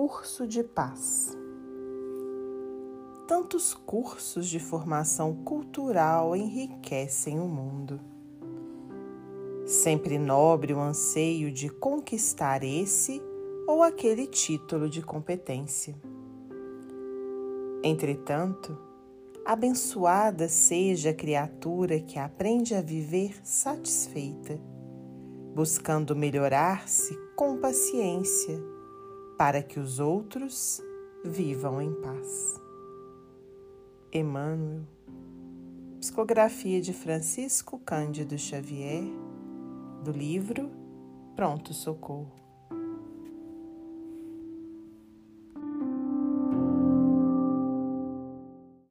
Curso de Paz. Tantos cursos de formação cultural enriquecem o mundo. Sempre nobre o anseio de conquistar esse ou aquele título de competência. Entretanto, abençoada seja a criatura que aprende a viver satisfeita, buscando melhorar-se com paciência para que os outros vivam em paz. Emmanuel, psicografia de Francisco Cândido Xavier, do livro Pronto Socorro.